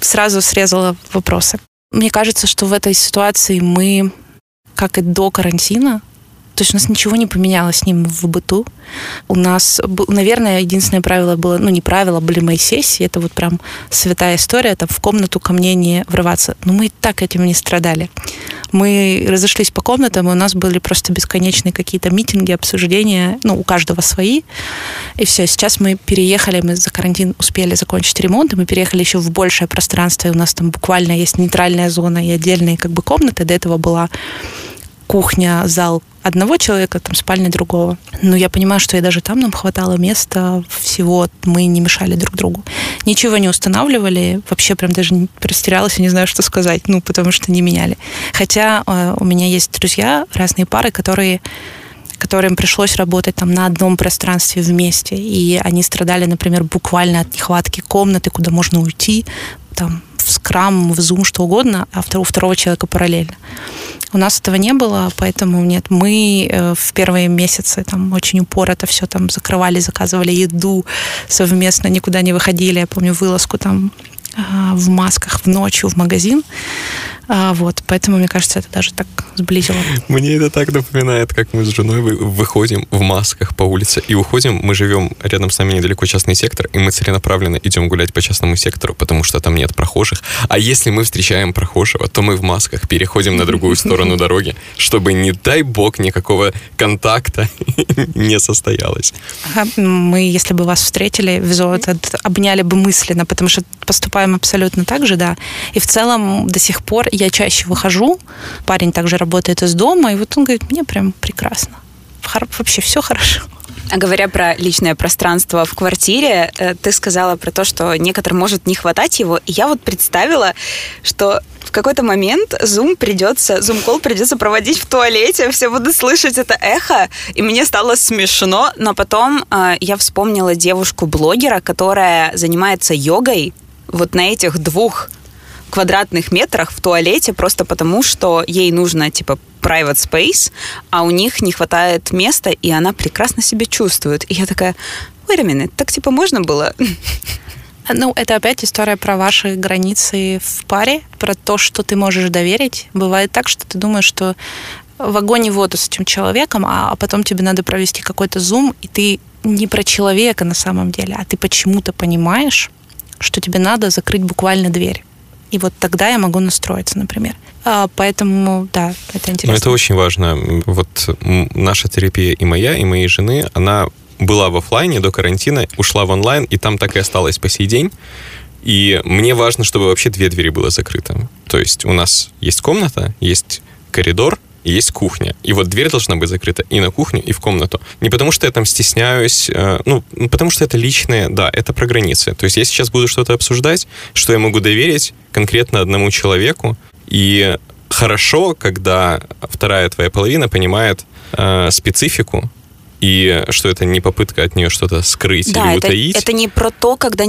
сразу срезала вопросы. Мне кажется, что в этой ситуации мы, как и до карантина, то есть у нас ничего не поменялось с ним в быту. У нас, наверное, единственное правило было, ну не правило, были мои сессии, это вот прям святая история, там в комнату ко мне не врываться. Но мы и так этим не страдали. Мы разошлись по комнатам, и у нас были просто бесконечные какие-то митинги, обсуждения, ну, у каждого свои. И все, сейчас мы переехали, мы за карантин успели закончить ремонт, и мы переехали еще в большее пространство, и у нас там буквально есть нейтральная зона и отдельные как бы комнаты. До этого была кухня, зал одного человека, там спальня другого. Но я понимаю, что и даже там нам хватало места всего, мы не мешали друг другу. Ничего не устанавливали, вообще прям даже растерялась и не знаю, что сказать, ну, потому что не меняли. Хотя э, у меня есть друзья, разные пары, которые которым пришлось работать там на одном пространстве вместе, и они страдали, например, буквально от нехватки комнаты, куда можно уйти, там в скрам, в зум, что угодно, а у второго человека параллельно. У нас этого не было, поэтому нет. Мы э, в первые месяцы там очень упор все там закрывали, заказывали еду совместно, никуда не выходили. Я помню вылазку там а, в масках в ночью в магазин. А, вот, поэтому, мне кажется, это даже так сблизило. Мне это так напоминает, как мы с женой выходим в масках по улице и уходим. Мы живем рядом с нами недалеко частный сектор, и мы целенаправленно идем гулять по частному сектору, потому что там нет прохожих. А если мы встречаем прохожего, то мы в масках переходим на другую сторону дороги, чтобы, не дай бог, никакого контакта не состоялось. Мы, если бы вас встретили, обняли бы мысленно, потому что поступаем абсолютно так же, да. И в целом до сих пор я чаще выхожу, парень также работает из дома, и вот он говорит, мне прям прекрасно. Вообще все хорошо. А говоря про личное пространство в квартире, э, ты сказала про то, что некоторым может не хватать его. И я вот представила, что в какой-то момент Zoom придется, Zoom-кол придется проводить в туалете, все будут слышать это эхо, и мне стало смешно, но потом э, я вспомнила девушку-блогера, которая занимается йогой вот на этих двух квадратных метрах в туалете просто потому, что ей нужно, типа, private space, а у них не хватает места, и она прекрасно себя чувствует. И я такая, wait a minute, так, типа, можно было? Ну, это опять история про ваши границы в паре, про то, что ты можешь доверить. Бывает так, что ты думаешь, что в огонь и воду с этим человеком, а потом тебе надо провести какой-то зум, и ты не про человека на самом деле, а ты почему-то понимаешь, что тебе надо закрыть буквально дверь и вот тогда я могу настроиться, например. А, поэтому, да, это интересно. Но это очень важно. Вот наша терапия и моя, и моей жены, она была в офлайне до карантина, ушла в онлайн, и там так и осталась по сей день. И мне важно, чтобы вообще две двери было закрыто. То есть у нас есть комната, есть коридор, и есть кухня. И вот дверь должна быть закрыта и на кухню, и в комнату. Не потому что я там стесняюсь, э, ну, потому что это личное, да, это про границы. То есть я сейчас буду что-то обсуждать, что я могу доверить конкретно одному человеку, и хорошо, когда вторая твоя половина понимает э, специфику, и что это не попытка от нее что-то скрыть да, или это, утаить. это не про то, когда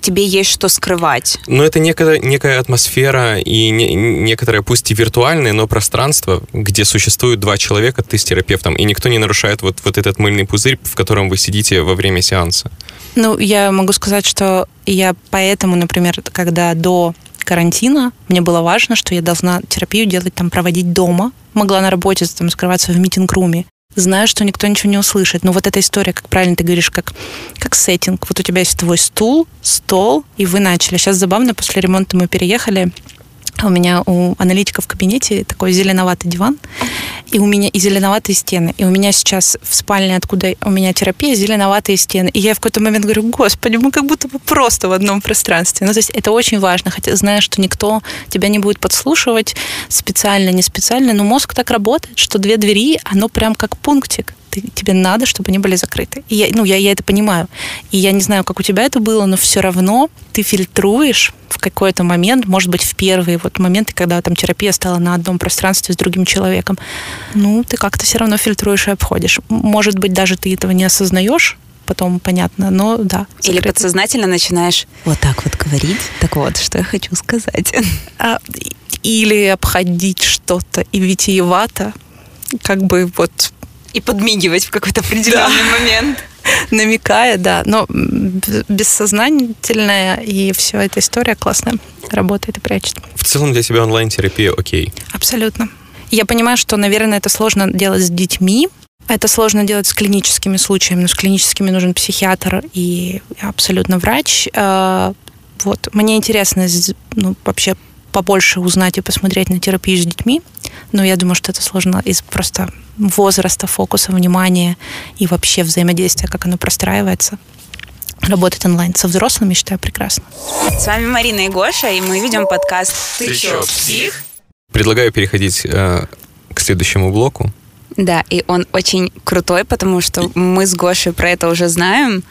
тебе есть что скрывать. Но это некая, некая атмосфера и не, некоторое, пусть и виртуальное, но пространство, где существуют два человека, ты с терапевтом, и никто не нарушает вот, вот этот мыльный пузырь, в котором вы сидите во время сеанса. Ну, я могу сказать, что я поэтому, например, когда до карантина мне было важно, что я должна терапию делать, там, проводить дома, могла на работе там скрываться в митинг-руме, зная, что никто ничего не услышит. Но вот эта история, как правильно ты говоришь, как, как сеттинг. Вот у тебя есть твой стул, стол, и вы начали. Сейчас забавно, после ремонта мы переехали у меня у аналитика в кабинете такой зеленоватый диван, и у меня и зеленоватые стены. И у меня сейчас в спальне, откуда у меня терапия, зеленоватые стены. И я в какой-то момент говорю, господи, мы как будто бы просто в одном пространстве. Ну, то есть это очень важно, хотя знаешь, что никто тебя не будет подслушивать специально, не специально, но мозг так работает, что две двери, оно прям как пунктик ты, тебе надо, чтобы они были закрыты. И я, ну, я, я это понимаю. И я не знаю, как у тебя это было, но все равно ты фильтруешь в какой-то момент, может быть, в первые вот моменты, когда там терапия стала на одном пространстве с другим человеком, ну, ты как-то все равно фильтруешь и обходишь. Может быть, даже ты этого не осознаешь, потом понятно, но да. Закрыто. Или подсознательно начинаешь вот так вот говорить. Так вот, что я хочу сказать. А, или обходить что-то и витиевато, как бы вот и подмигивать в какой-то определенный да. момент. Намекая, да. Но бессознательная и все эта история классная. Работает и прячет. В целом для тебя онлайн-терапия окей? Абсолютно. Я понимаю, что, наверное, это сложно делать с детьми, это сложно делать с клиническими случаями, но с клиническими нужен психиатр и абсолютно врач. А, вот. Мне интересно ну, вообще побольше узнать и посмотреть на терапию с детьми, но я думаю, что это сложно из просто возраста, фокуса, внимания и вообще взаимодействия, как оно простраивается. Работать онлайн со взрослыми, считаю, прекрасно. С вами Марина и Гоша, и мы ведем подкаст «Ты, Ты чё, псих?». Предлагаю переходить э, к следующему блоку. Да, и он очень крутой, потому что мы с Гошей про это уже знаем,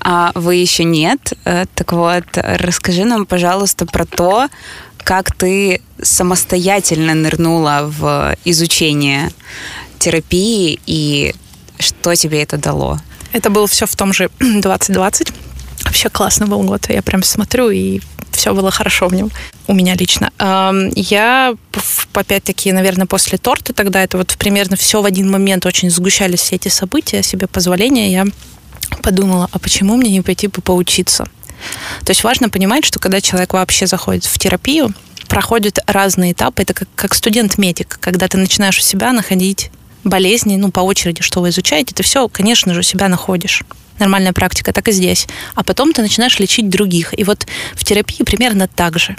а вы еще нет. Э, так вот, расскажи нам, пожалуйста, про то, как ты самостоятельно нырнула в изучение терапии и что тебе это дало? Это было все в том же 2020. Вообще классный был год. Я прям смотрю, и все было хорошо в нем. У меня лично. Я, опять-таки, наверное, после торта тогда, это вот примерно все в один момент очень сгущались все эти события, себе позволения, я подумала, а почему мне не пойти бы поучиться? То есть важно понимать, что когда человек вообще заходит в терапию, проходят разные этапы. Это как, как студент-медик, когда ты начинаешь у себя находить болезни, ну, по очереди, что вы изучаете, ты все, конечно же, у себя находишь. Нормальная практика, так и здесь. А потом ты начинаешь лечить других. И вот в терапии примерно так же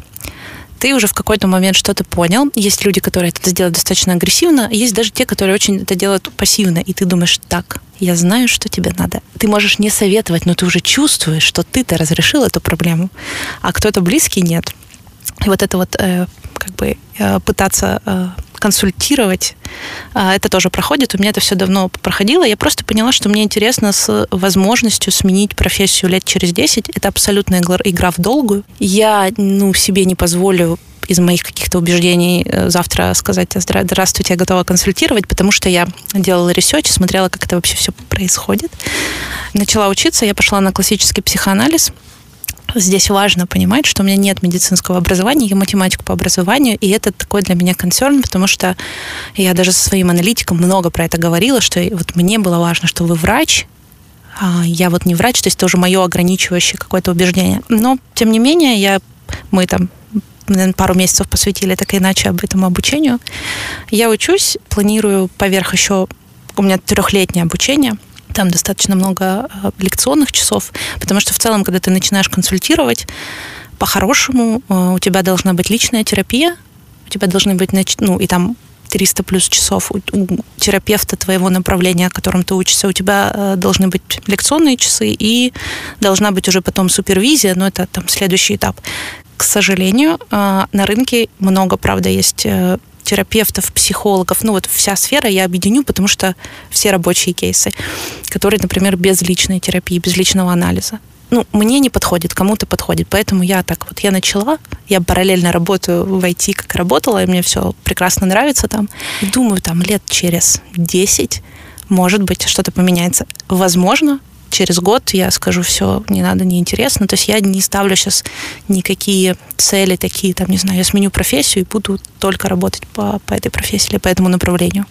ты уже в какой-то момент что-то понял. Есть люди, которые это делают достаточно агрессивно, есть даже те, которые очень это делают пассивно, и ты думаешь, так, я знаю, что тебе надо. Ты можешь не советовать, но ты уже чувствуешь, что ты-то разрешил эту проблему, а кто-то близкий нет. И вот это вот э, как бы э, пытаться э, консультировать, э, это тоже проходит. У меня это все давно проходило. Я просто поняла, что мне интересно с возможностью сменить профессию лет через 10. Это абсолютная игра в долгую. Я ну, себе не позволю из моих каких-то убеждений э, завтра сказать «Здравствуйте, я готова консультировать», потому что я делала research, смотрела, как это вообще все происходит. Начала учиться, я пошла на классический психоанализ, здесь важно понимать, что у меня нет медицинского образования, я математик по образованию, и это такой для меня концерн, потому что я даже со своим аналитиком много про это говорила, что вот мне было важно, что вы врач, а я вот не врач, то есть тоже мое ограничивающее какое-то убеждение. Но, тем не менее, я, мы там пару месяцев посвятили так и иначе об этому обучению. Я учусь, планирую поверх еще у меня трехлетнее обучение – там достаточно много э, лекционных часов, потому что в целом, когда ты начинаешь консультировать, по-хорошему э, у тебя должна быть личная терапия, у тебя должны быть, ну, и там 300 плюс часов у, терапевта твоего направления, которым ты учишься, у тебя э, должны быть лекционные часы и должна быть уже потом супервизия, но это там следующий этап. К сожалению, на рынке много, правда, есть терапевтов, психологов, ну вот вся сфера я объединю, потому что все рабочие кейсы, которые, например, без личной терапии, без личного анализа. Ну, мне не подходит, кому-то подходит. Поэтому я так вот, я начала, я параллельно работаю в IT, как работала, и мне все прекрасно нравится там. И думаю, там лет через 10, может быть, что-то поменяется. Возможно, через год я скажу, все, не надо, неинтересно. То есть я не ставлю сейчас никакие цели такие, там, не знаю, я сменю профессию и буду только работать по, по этой профессии или по этому направлению.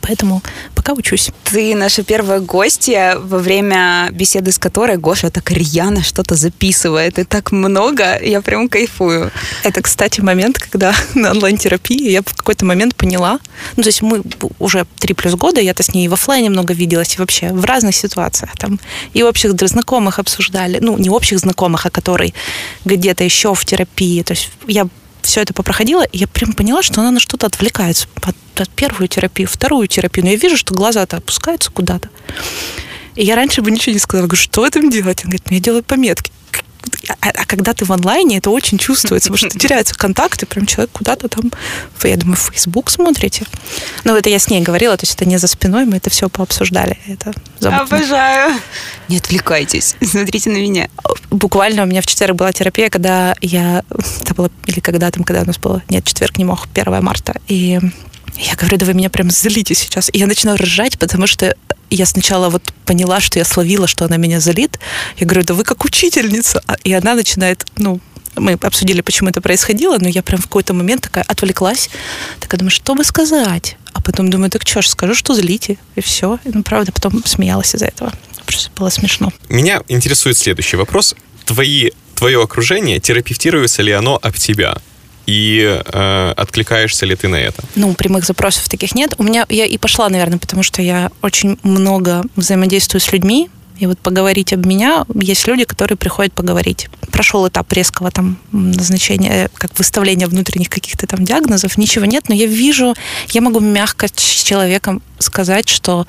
Поэтому пока учусь. Ты наша первая гостья, во время беседы с которой Гоша так рьяно что-то записывает. И так много, я прям кайфую. Это, кстати, момент, когда на онлайн-терапии я в какой-то момент поняла, ну, то есть мы уже три плюс года, я-то с ней в офлайне много виделась, и вообще в разных ситуациях. Там и общих знакомых обсуждали, ну, не общих знакомых, а которые где-то еще в терапии. То есть я все это попроходила, и я прям поняла, что она на что-то отвлекается. От, от первую терапию, вторую терапию. Но я вижу, что глаза-то опускаются куда-то. И я раньше бы ничего не сказала. Говорю, что этом делать? Он говорит, ну, я делаю пометки а, а когда ты в онлайне, это очень чувствуется, потому что теряются контакты, прям человек куда-то там, я думаю, в Facebook смотрите. Ну, это я с ней говорила, то есть это не за спиной, мы это все пообсуждали. Это Обожаю. Не отвлекайтесь, смотрите на меня. Буквально у меня в четверг была терапия, когда я, это было, или когда там, когда у нас было, нет, четверг не мог, 1 марта, и я говорю, да вы меня прям злите сейчас. И я начинаю ржать, потому что я сначала вот поняла, что я словила, что она меня залит. Я говорю, да вы как учительница. А, и она начинает, ну, мы обсудили, почему это происходило, но я прям в какой-то момент такая отвлеклась. Такая думаю, что бы сказать? А потом думаю, так что ж, скажу, что злите. И все. И, ну, правда, потом смеялась из-за этого. Просто было смешно. Меня интересует следующий вопрос. Твои, твое окружение, терапевтируется ли оно об тебя? И э, откликаешься ли ты на это? Ну, прямых запросов таких нет. У меня я и пошла, наверное, потому что я очень много взаимодействую с людьми, и вот поговорить об меня, есть люди, которые приходят поговорить. Прошел этап резкого там назначения, как выставления внутренних каких-то там диагнозов, ничего нет, но я вижу, я могу мягко с человеком сказать, что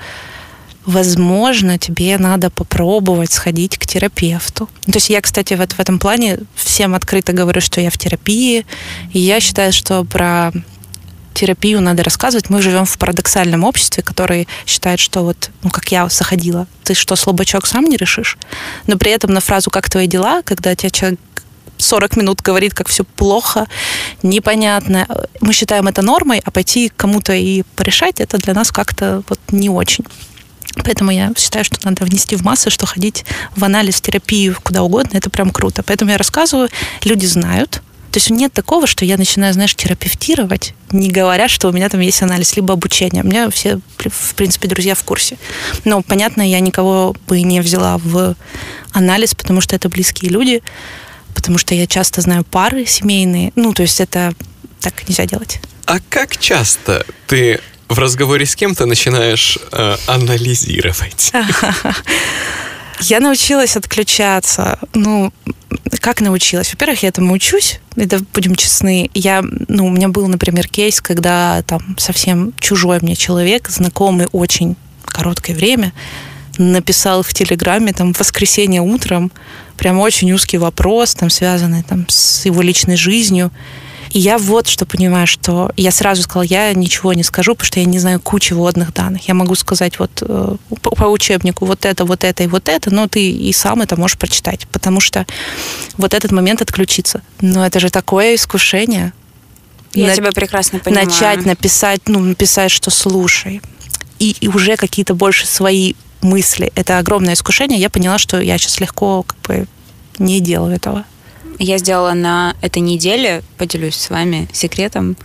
возможно, тебе надо попробовать сходить к терапевту. То есть я, кстати, вот в этом плане всем открыто говорю, что я в терапии, и я считаю, что про терапию надо рассказывать. Мы живем в парадоксальном обществе, который считает, что вот, ну, как я заходила, ты что, слабачок сам не решишь? Но при этом на фразу «как твои дела», когда тебе человек 40 минут говорит, как все плохо, непонятно. Мы считаем это нормой, а пойти кому-то и порешать, это для нас как-то вот не очень. Поэтому я считаю, что надо внести в массы, что ходить в анализ, терапию, куда угодно, это прям круто. Поэтому я рассказываю, люди знают. То есть нет такого, что я начинаю, знаешь, терапевтировать, не говоря, что у меня там есть анализ, либо обучение. У меня все, в принципе, друзья в курсе. Но, понятно, я никого бы не взяла в анализ, потому что это близкие люди, потому что я часто знаю пары семейные. Ну, то есть это так нельзя делать. А как часто ты в разговоре с кем-то начинаешь э, анализировать. Я научилась отключаться. Ну, как научилась? Во-первых, я этому учусь, это будем честны. Я, ну, у меня был, например, кейс, когда там совсем чужой мне человек, знакомый очень короткое время, написал в Телеграме там в воскресенье утром прям очень узкий вопрос, там связанный там с его личной жизнью. И я вот что понимаю, что я сразу сказала, я ничего не скажу, потому что я не знаю кучи вводных данных. Я могу сказать вот э, по, по учебнику вот это, вот это и вот это, но ты и сам это можешь прочитать, потому что вот этот момент отключиться. Но это же такое искушение. Я на, тебя прекрасно понимаю. Начать написать, ну, написать, что слушай. И, и уже какие-то больше свои мысли. Это огромное искушение. Я поняла, что я сейчас легко как бы не делаю этого я сделала на этой неделе, поделюсь с вами секретом,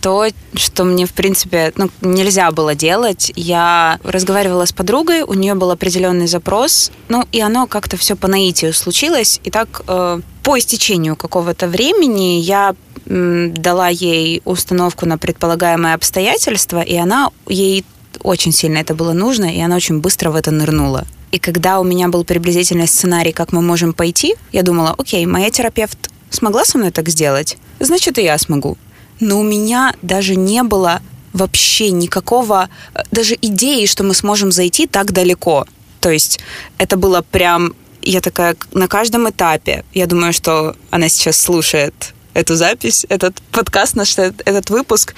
то, что мне, в принципе, ну, нельзя было делать. Я разговаривала с подругой, у нее был определенный запрос, ну, и оно как-то все по наитию случилось. И так, э, по истечению какого-то времени я дала ей установку на предполагаемые обстоятельства, и она ей очень сильно это было нужно, и она очень быстро в это нырнула. И когда у меня был приблизительный сценарий, как мы можем пойти, я думала, окей, моя терапевт смогла со мной так сделать, значит, и я смогу. Но у меня даже не было вообще никакого, э, даже идеи, что мы сможем зайти так далеко. То есть это было прям, я такая на каждом этапе, я думаю, что она сейчас слушает эту запись, этот подкаст, наш этот выпуск.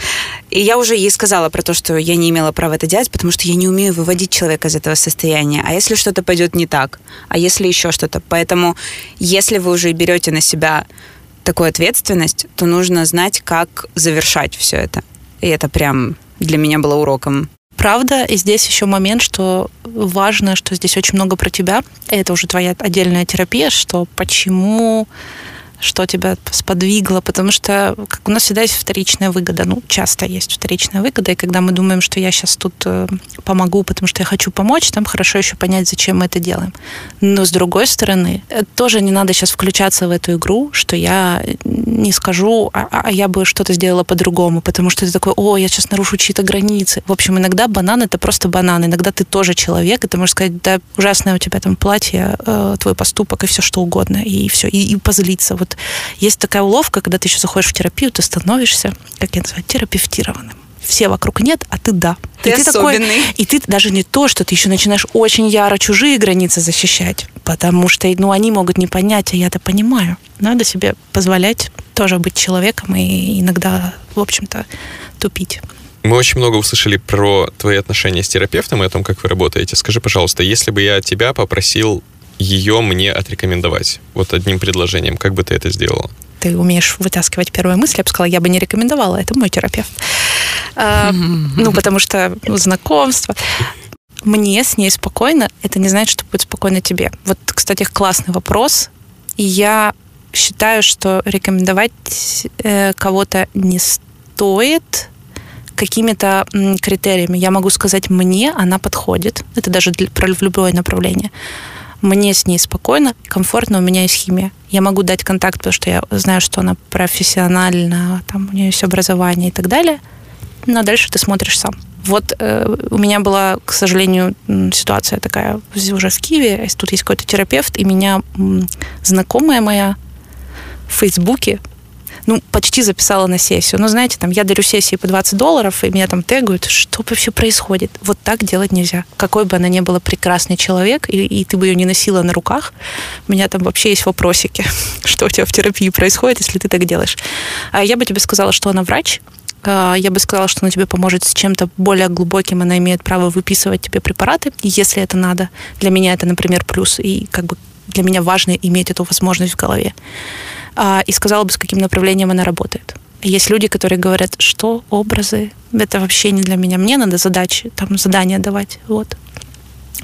И я уже ей сказала про то, что я не имела права это делать, потому что я не умею выводить человека из этого состояния. А если что-то пойдет не так? А если еще что-то? Поэтому, если вы уже берете на себя такую ответственность, то нужно знать, как завершать все это. И это прям для меня было уроком правда. И здесь еще момент, что важно, что здесь очень много про тебя. И это уже твоя отдельная терапия, что почему что тебя сподвигло, потому что как у нас всегда есть вторичная выгода, ну, часто есть вторичная выгода, и когда мы думаем, что я сейчас тут э, помогу, потому что я хочу помочь, там хорошо еще понять, зачем мы это делаем. Но с другой стороны, э, тоже не надо сейчас включаться в эту игру, что я не скажу, а, а, а я бы что-то сделала по-другому, потому что ты такой, о, я сейчас нарушу чьи-то границы. В общем, иногда банан это просто банан, иногда ты тоже человек, и ты можешь сказать, да, ужасное у тебя там платье, э, твой поступок и все что угодно, и все, и, и позлиться. Вот есть такая уловка, когда ты еще заходишь в терапию, ты становишься, как я называю, терапевтированным все вокруг нет, а ты да. Ты, и ты особенный. Такой, и ты даже не то, что ты еще начинаешь очень яро чужие границы защищать, потому что ну, они могут не понять, а я-то понимаю. Надо себе позволять тоже быть человеком и иногда, в общем-то, тупить. Мы очень много услышали про твои отношения с терапевтом и о том, как вы работаете. Скажи, пожалуйста, если бы я тебя попросил ее мне отрекомендовать? Вот одним предложением. Как бы ты это сделала? Ты умеешь вытаскивать первые мысли. Я бы сказала, я бы не рекомендовала. Это мой терапевт. А, ну, потому что ну, знакомство мне с ней спокойно, это не значит, что будет спокойно тебе. Вот, кстати, классный вопрос. И я считаю, что рекомендовать э, кого-то не стоит какими-то критериями. Я могу сказать, мне она подходит. Это даже для, про в любое направление мне с ней спокойно, комфортно, у меня есть химия. Я могу дать контакт, потому что я знаю, что она профессиональна, там у нее есть образование и так далее. Но дальше ты смотришь сам. Вот э, у меня была, к сожалению, ситуация такая уже в Киеве. Тут есть какой-то терапевт, и меня знакомая моя в Фейсбуке ну, почти записала на сессию. Но, знаете, там, я дарю сессии по 20 долларов, и меня там тегают, что вообще происходит? Вот так делать нельзя. Какой бы она ни была прекрасный человек, и, и ты бы ее не носила на руках, у меня там вообще есть вопросики, что у тебя в терапии происходит, если ты так делаешь. А я бы тебе сказала, что она врач, а, я бы сказала, что она тебе поможет с чем-то более глубоким, она имеет право выписывать тебе препараты, если это надо. Для меня это, например, плюс, и как бы для меня важно иметь эту возможность в голове. А, и сказала бы, с каким направлением она работает. Есть люди, которые говорят, что образы, это вообще не для меня. Мне надо задачи, там задания давать. Вот.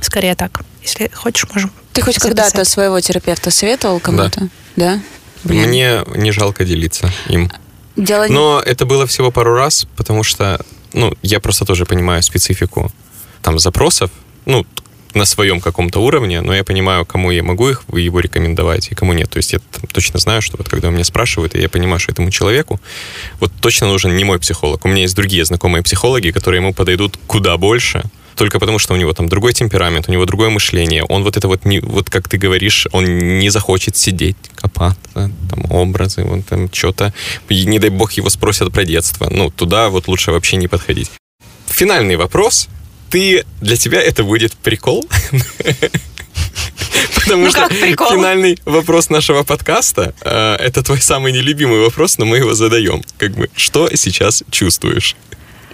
Скорее так. Если хочешь, можем. Ты хоть когда-то своего терапевта советовал кому-то? Да. да? Мне не жалко делиться им. Дело Но это было всего пару раз, потому что, ну, я просто тоже понимаю специфику там запросов. Ну, на своем каком-то уровне, но я понимаю, кому я могу их, его рекомендовать и кому нет. То есть я точно знаю, что вот когда меня спрашивают, и я понимаю, что этому человеку вот точно нужен не мой психолог. У меня есть другие знакомые психологи, которые ему подойдут куда больше, только потому что у него там другой темперамент, у него другое мышление. Он вот это вот, не, вот как ты говоришь, он не захочет сидеть, копаться, там образы, вот там что-то. Не дай бог его спросят про детство. Ну, туда вот лучше вообще не подходить. Финальный вопрос — ты, для тебя это будет прикол. Потому ну, что прикол? финальный вопрос нашего подкаста э, это твой самый нелюбимый вопрос, но мы его задаем. Как бы, что сейчас чувствуешь?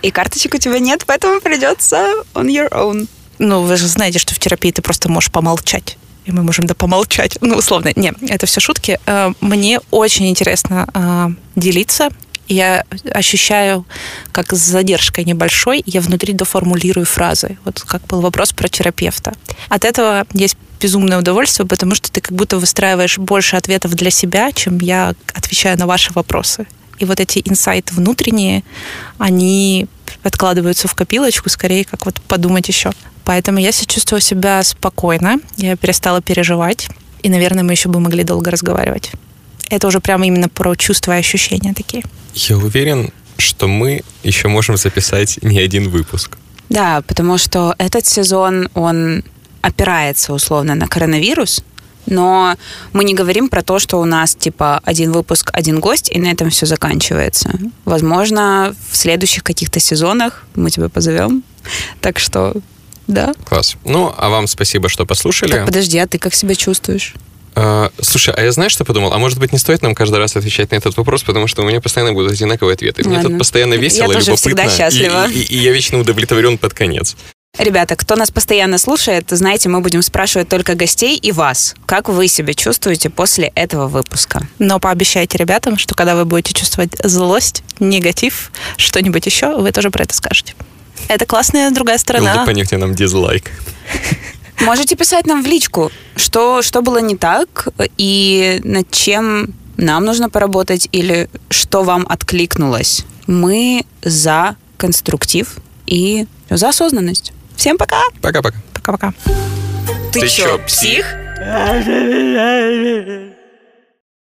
И карточек у тебя нет, поэтому придется on your own. Ну, вы же знаете, что в терапии ты просто можешь помолчать. И мы можем да помолчать. Ну, условно. Не, это все шутки. Э, мне очень интересно э, делиться я ощущаю, как с задержкой небольшой, я внутри доформулирую фразы. Вот как был вопрос про терапевта. От этого есть безумное удовольствие, потому что ты как будто выстраиваешь больше ответов для себя, чем я отвечаю на ваши вопросы. И вот эти инсайты внутренние, они откладываются в копилочку, скорее как вот подумать еще. Поэтому я сейчас чувствую себя спокойно, я перестала переживать, и, наверное, мы еще бы могли долго разговаривать. Это уже прямо именно про чувства и ощущения такие. Я уверен, что мы еще можем записать не один выпуск. Да, потому что этот сезон, он опирается условно на коронавирус, но мы не говорим про то, что у нас типа один выпуск, один гость, и на этом все заканчивается. Возможно, в следующих каких-то сезонах мы тебя позовем. Так что, да. Класс. Ну, а вам спасибо, что послушали. Так, подожди, а ты как себя чувствуешь? А, слушай, а я знаешь, что подумал? А может быть, не стоит нам каждый раз отвечать на этот вопрос, потому что у меня постоянно будут одинаковые ответы. Ладно. Мне тут постоянно весело, я тоже любопытно. Всегда счастлива. И, и, и я вечно удовлетворен под конец. Ребята, кто нас постоянно слушает, знаете, мы будем спрашивать только гостей и вас. Как вы себя чувствуете после этого выпуска? Но пообещайте ребятам, что когда вы будете чувствовать злость, негатив, что-нибудь еще, вы тоже про это скажете. Это классная другая сторона. Лупаните нам дизлайк. Можете писать нам в личку, что, что было не так и над чем нам нужно поработать или что вам откликнулось. Мы за конструктив и за осознанность. Всем пока! Пока-пока. Пока-пока. Ты, Ты чё, псих?